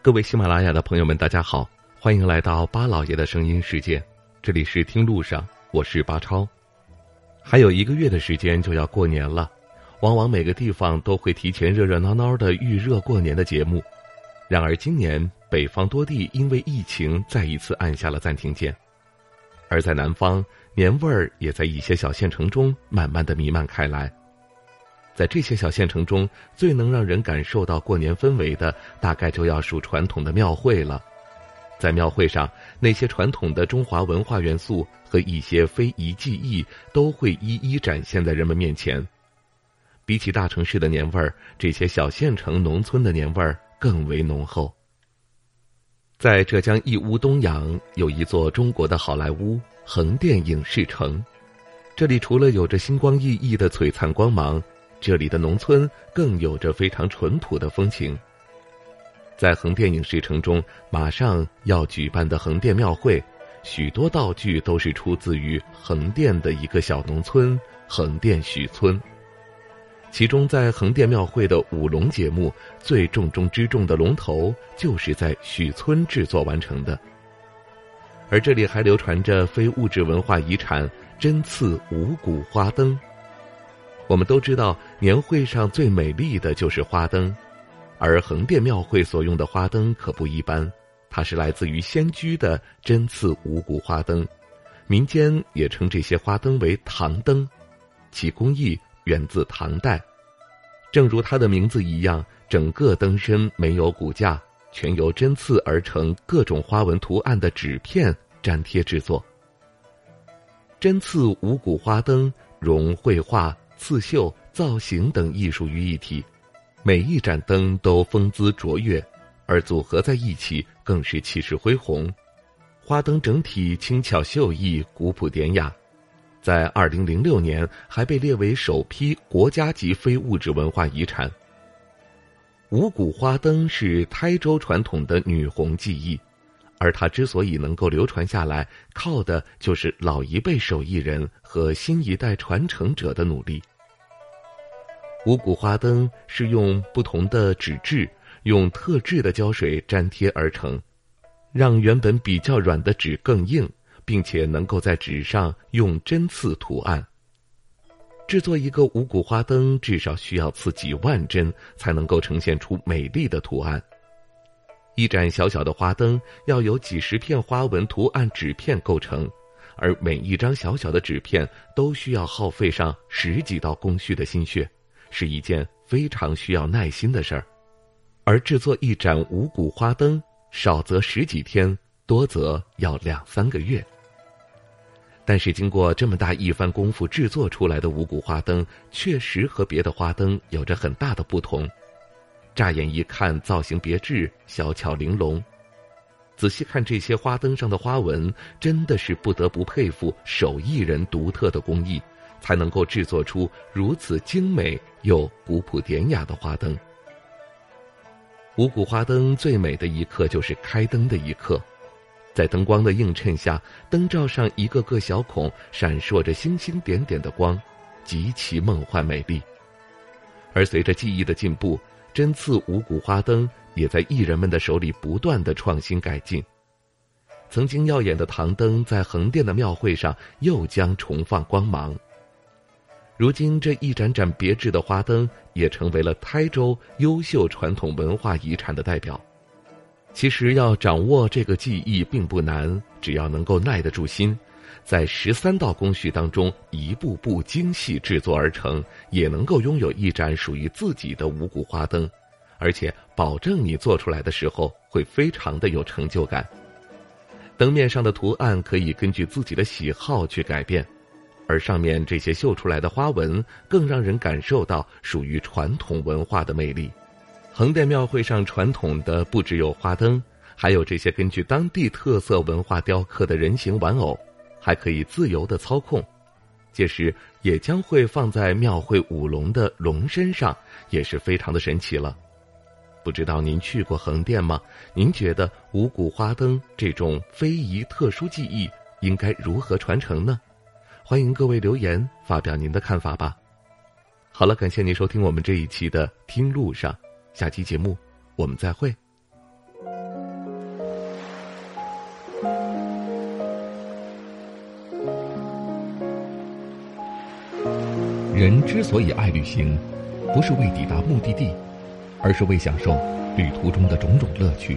各位喜马拉雅的朋友们，大家好，欢迎来到巴老爷的声音世界。这里是听路上，我是巴超。还有一个月的时间就要过年了，往往每个地方都会提前热热闹闹的预热过年的节目。然而今年北方多地因为疫情再一次按下了暂停键，而在南方，年味儿也在一些小县城中慢慢的弥漫开来。在这些小县城中，最能让人感受到过年氛围的，大概就要数传统的庙会了。在庙会上，那些传统的中华文化元素和一些非遗技艺，都会一一展现在人们面前。比起大城市的年味儿，这些小县城、农村的年味儿更为浓厚。在浙江义乌东阳，有一座中国的好莱坞——横店影视城。这里除了有着星光熠熠的璀璨光芒，这里的农村更有着非常淳朴的风情。在横店影视城中，马上要举办的横店庙会，许多道具都是出自于横店的一个小农村——横店许村。其中，在横店庙会的舞龙节目，最重中之重的龙头就是在许村制作完成的。而这里还流传着非物质文化遗产——针刺五谷花灯。我们都知道，年会上最美丽的就是花灯，而横店庙会所用的花灯可不一般，它是来自于仙居的针刺五谷花灯，民间也称这些花灯为唐灯，其工艺源自唐代。正如它的名字一样，整个灯身没有骨架，全由针刺而成各种花纹图案的纸片粘贴制作。针刺五谷花灯融绘画。刺绣、造型等艺术于一体，每一盏灯都风姿卓越，而组合在一起更是气势恢宏。花灯整体轻巧秀逸、古朴典雅，在二零零六年还被列为首批国家级非物质文化遗产。五谷花灯是台州传统的女红技艺，而它之所以能够流传下来，靠的就是老一辈手艺人和新一代传承者的努力。五谷花灯是用不同的纸质，用特制的胶水粘贴而成，让原本比较软的纸更硬，并且能够在纸上用针刺图案。制作一个五谷花灯，至少需要刺几万针，才能够呈现出美丽的图案。一盏小小的花灯要有几十片花纹图案纸片构成，而每一张小小的纸片都需要耗费上十几道工序的心血。是一件非常需要耐心的事儿，而制作一盏五谷花灯，少则十几天，多则要两三个月。但是经过这么大一番功夫制作出来的五谷花灯，确实和别的花灯有着很大的不同。乍眼一看，造型别致，小巧玲珑。仔细看这些花灯上的花纹，真的是不得不佩服手艺人独特的工艺。才能够制作出如此精美又古朴典雅的花灯。五谷花灯最美的一刻就是开灯的一刻，在灯光的映衬下，灯罩上一个个小孔闪烁着星星点点的光，极其梦幻美丽。而随着技艺的进步，针刺五谷花灯也在艺人们的手里不断的创新改进。曾经耀眼的唐灯，在横店的庙会上又将重放光芒。如今，这一盏盏别致的花灯也成为了台州优秀传统文化遗产的代表。其实，要掌握这个技艺并不难，只要能够耐得住心，在十三道工序当中一步步精细制作而成，也能够拥有一盏属于自己的五谷花灯，而且保证你做出来的时候会非常的有成就感。灯面上的图案可以根据自己的喜好去改变。而上面这些绣出来的花纹，更让人感受到属于传统文化的魅力。横店庙会上传统的不只有花灯，还有这些根据当地特色文化雕刻的人形玩偶，还可以自由的操控。届时也将会放在庙会舞龙的龙身上，也是非常的神奇了。不知道您去过横店吗？您觉得五谷花灯这种非遗特殊技艺应该如何传承呢？欢迎各位留言发表您的看法吧。好了感谢您收听我们这一期的听路上下期节目我们再会。人之所以爱旅行不是为抵达目的地而是为享受旅途中的种种乐趣。